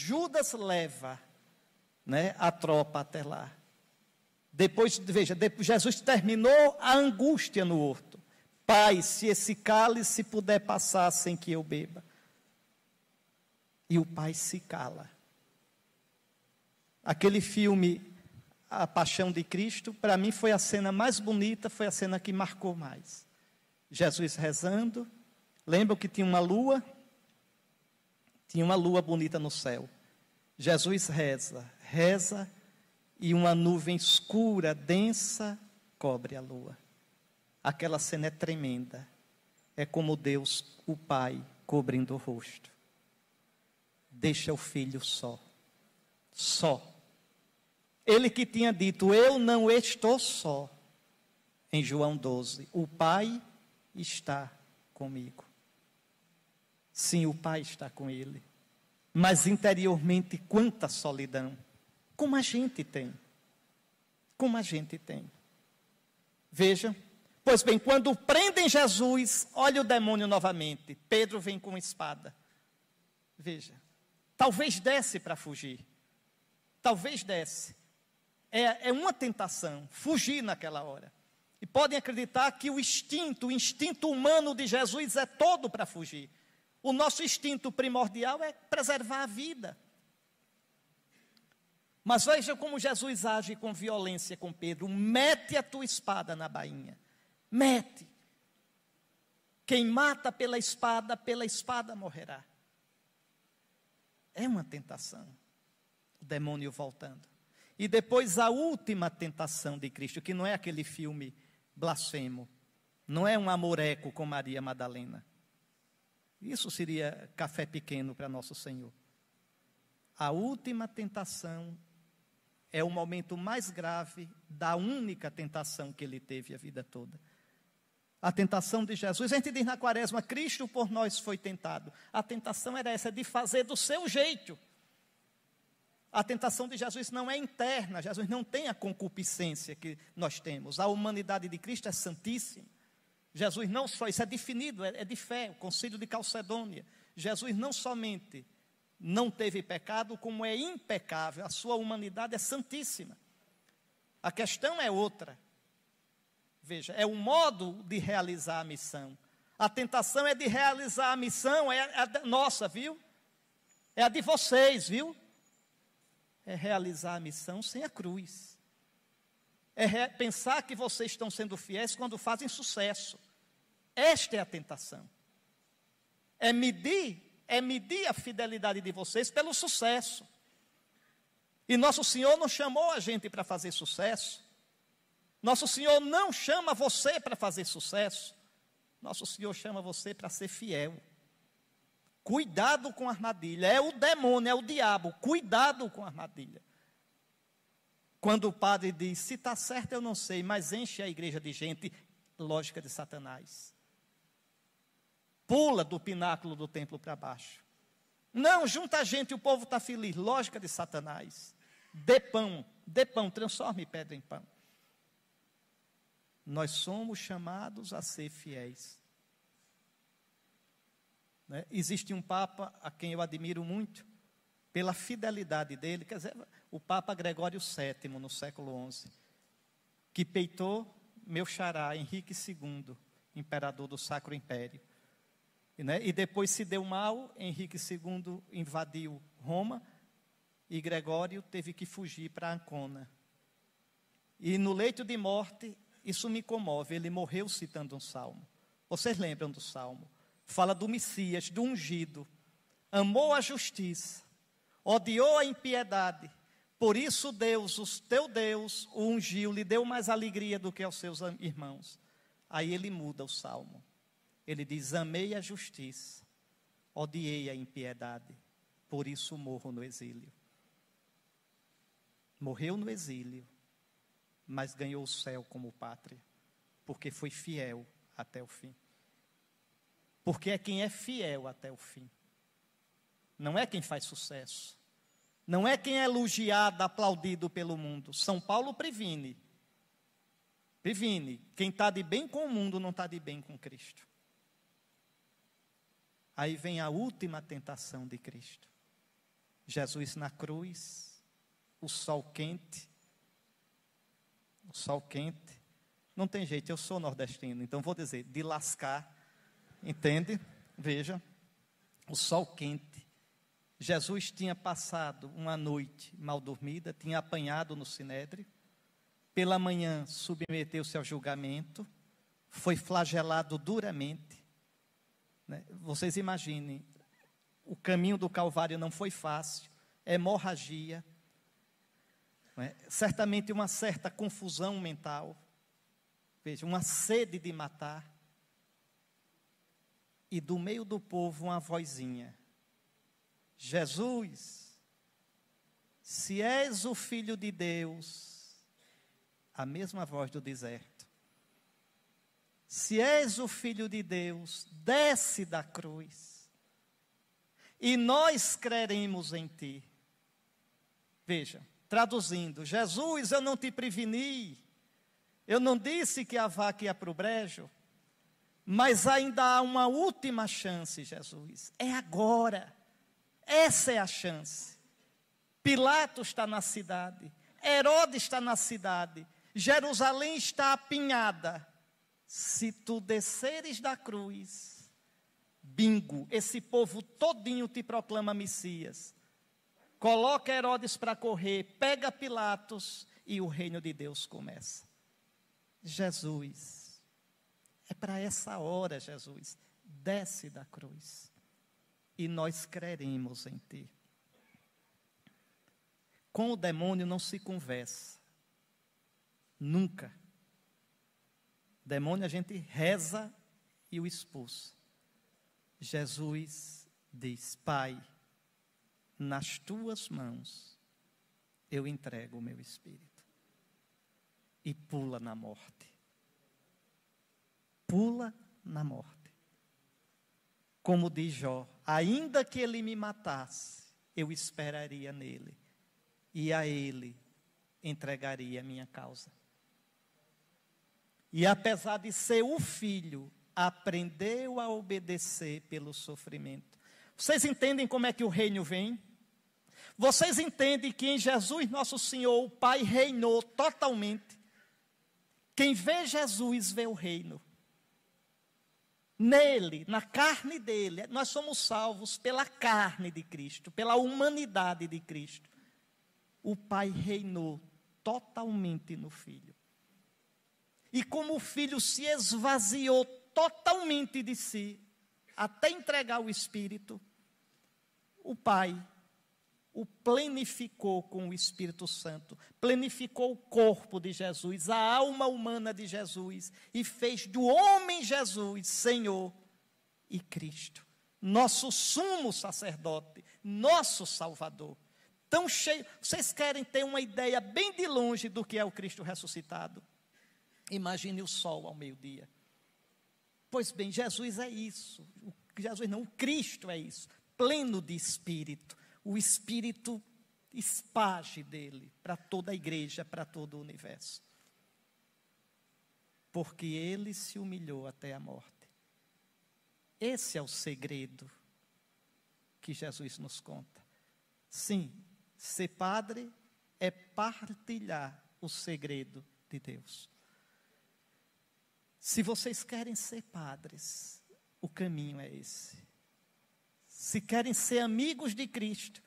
Judas leva né, a tropa até lá. Depois, veja, depois, Jesus terminou a angústia no horto. Pai, se esse cálice puder passar sem que eu beba. E o pai se cala. Aquele filme A Paixão de Cristo, para mim foi a cena mais bonita, foi a cena que marcou mais. Jesus rezando, lembram que tinha uma lua? Tinha uma lua bonita no céu. Jesus reza, reza, e uma nuvem escura, densa, cobre a lua. Aquela cena é tremenda. É como Deus, o Pai, cobrindo o rosto. Deixa o filho só. Só. Ele que tinha dito: Eu não estou só. Em João 12: O Pai está comigo. Sim, o Pai está com ele. Mas interiormente, quanta solidão. Como a gente tem. Como a gente tem. Veja. Pois bem, quando prendem Jesus, olha o demônio novamente. Pedro vem com espada. Veja. Talvez desce para fugir. Talvez desce. É, é uma tentação, fugir naquela hora. E podem acreditar que o instinto, o instinto humano de Jesus é todo para fugir. O nosso instinto primordial é preservar a vida. Mas veja como Jesus age com violência com Pedro. Mete a tua espada na bainha. Mete. Quem mata pela espada, pela espada morrerá. É uma tentação. O demônio voltando. E depois a última tentação de Cristo, que não é aquele filme blasfemo, não é um amoreco com Maria Madalena. Isso seria café pequeno para nosso Senhor. A última tentação é o momento mais grave da única tentação que ele teve a vida toda. A tentação de Jesus, a gente diz na quaresma, Cristo por nós foi tentado. A tentação era essa, de fazer do seu jeito. A tentação de Jesus não é interna, Jesus não tem a concupiscência que nós temos. A humanidade de Cristo é santíssima. Jesus não só, isso é definido, é, é de fé, o concílio de Calcedônia. Jesus não somente não teve pecado, como é impecável, a sua humanidade é santíssima. A questão é outra. Veja, é o modo de realizar a missão. A tentação é de realizar a missão, é a nossa, viu? É a de vocês, viu? é realizar a missão sem a cruz. É pensar que vocês estão sendo fiéis quando fazem sucesso. Esta é a tentação. É medir, é medir a fidelidade de vocês pelo sucesso. E nosso Senhor não chamou a gente para fazer sucesso. Nosso Senhor não chama você para fazer sucesso. Nosso Senhor chama você para ser fiel. Cuidado com a armadilha. É o demônio, é o diabo. Cuidado com a armadilha. Quando o padre diz, se está certo eu não sei, mas enche a igreja de gente, lógica de Satanás. Pula do pináculo do templo para baixo. Não, junta a gente, o povo está feliz. Lógica de Satanás. Dê pão, dê pão, transforme pedra em pão. Nós somos chamados a ser fiéis. Né? Existe um Papa a quem eu admiro muito, pela fidelidade dele, quer dizer, o Papa Gregório VII, no século XI, que peitou meu xará, Henrique II, imperador do Sacro Império. E, né, e depois se deu mal, Henrique II invadiu Roma e Gregório teve que fugir para Ancona. E no leito de morte, isso me comove, ele morreu citando um salmo. Vocês lembram do salmo? fala do Messias, do ungido. Amou a justiça, odiou a impiedade. Por isso Deus, o teu Deus, o ungiu, lhe deu mais alegria do que aos seus irmãos. Aí ele muda o salmo. Ele diz: Amei a justiça, odiei a impiedade, por isso morro no exílio. Morreu no exílio, mas ganhou o céu como pátria, porque foi fiel até o fim. Porque é quem é fiel até o fim. Não é quem faz sucesso. Não é quem é elogiado, aplaudido pelo mundo. São Paulo previne. Previne. Quem está de bem com o mundo não está de bem com Cristo. Aí vem a última tentação de Cristo. Jesus na cruz, o sol quente, o sol quente. Não tem jeito, eu sou nordestino, então vou dizer, de lascar, entende? Veja, o sol quente. Jesus tinha passado uma noite mal dormida, tinha apanhado no sinédrio, pela manhã submeteu-se ao julgamento, foi flagelado duramente. Né? Vocês imaginem, o caminho do Calvário não foi fácil, hemorragia, é? certamente uma certa confusão mental, veja, uma sede de matar, e do meio do povo uma vozinha: Jesus, se és o filho de Deus, a mesma voz do deserto. Se és o filho de Deus, desce da cruz. E nós creremos em ti. Veja, traduzindo: Jesus, eu não te preveni. Eu não disse que a vaca ia para o brejo. Mas ainda há uma última chance, Jesus. É agora. Essa é a chance. Pilatos está na cidade. Herodes está na cidade. Jerusalém está apinhada. Se tu desceres da cruz, bingo, esse povo todinho te proclama Messias. Coloca Herodes para correr, pega Pilatos e o reino de Deus começa. Jesus, é para essa hora, Jesus, desce da cruz e nós creremos em Ti. Com o demônio não se conversa, nunca. Demônio a gente reza e o expulsa. Jesus diz: Pai, nas tuas mãos eu entrego o meu espírito. E pula na morte. Pula na morte. Como diz Jó: ainda que ele me matasse, eu esperaria nele, e a ele entregaria a minha causa. E apesar de ser o filho, aprendeu a obedecer pelo sofrimento. Vocês entendem como é que o reino vem? Vocês entendem que em Jesus nosso Senhor o Pai reinou totalmente. Quem vê Jesus vê o reino. Nele, na carne dele, nós somos salvos pela carne de Cristo, pela humanidade de Cristo. O Pai reinou totalmente no Filho. E como o filho se esvaziou totalmente de si, até entregar o Espírito, o Pai o plenificou com o Espírito Santo, plenificou o corpo de Jesus, a alma humana de Jesus, e fez do homem Jesus Senhor e Cristo, nosso sumo sacerdote, nosso Salvador. Tão cheio, vocês querem ter uma ideia bem de longe do que é o Cristo ressuscitado? Imagine o sol ao meio-dia. Pois bem, Jesus é isso. Jesus não, o Cristo é isso. Pleno de espírito. O espírito espage dele para toda a igreja, para todo o universo. Porque ele se humilhou até a morte. Esse é o segredo que Jesus nos conta. Sim, ser padre é partilhar o segredo de Deus. Se vocês querem ser padres, o caminho é esse. Se querem ser amigos de Cristo,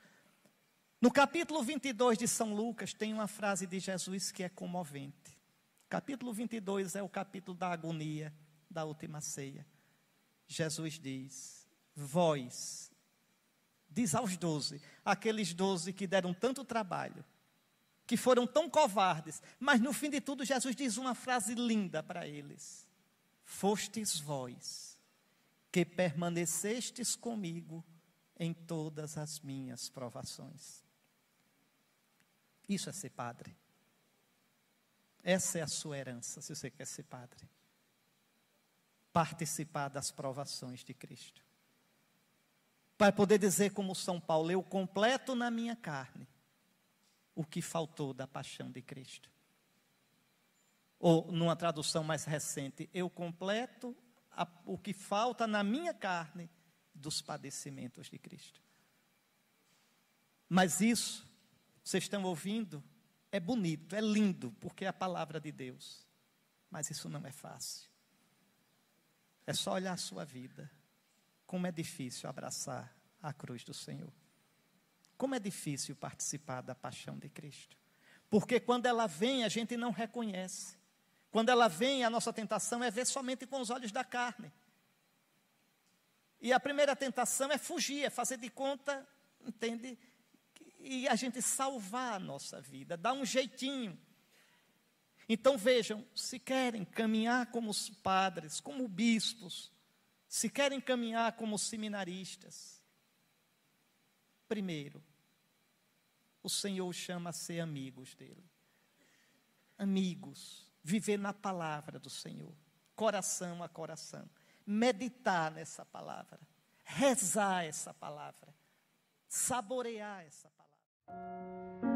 no capítulo 22 de São Lucas tem uma frase de Jesus que é comovente. Capítulo 22 é o capítulo da agonia da última ceia. Jesus diz: Vós, diz aos doze, aqueles doze que deram tanto trabalho, que foram tão covardes, mas no fim de tudo Jesus diz uma frase linda para eles: Fostes vós que permanecestes comigo em todas as minhas provações. Isso é ser padre. Essa é a sua herança, se você quer ser padre. Participar das provações de Cristo. Para poder dizer, como São Paulo, eu completo na minha carne o que faltou da paixão de Cristo. Ou, numa tradução mais recente, eu completo a, o que falta na minha carne dos padecimentos de Cristo. Mas isso, vocês estão ouvindo, é bonito, é lindo, porque é a palavra de Deus. Mas isso não é fácil. É só olhar a sua vida. Como é difícil abraçar a cruz do Senhor. Como é difícil participar da paixão de Cristo. Porque quando ela vem, a gente não reconhece. Quando ela vem, a nossa tentação é ver somente com os olhos da carne. E a primeira tentação é fugir, é fazer de conta, entende? E a gente salvar a nossa vida, dar um jeitinho. Então vejam, se querem caminhar como os padres, como bispos, se querem caminhar como seminaristas, primeiro, o Senhor chama a ser amigos dele. Amigos viver na palavra do Senhor, coração a coração, meditar nessa palavra, rezar essa palavra, saborear essa palavra.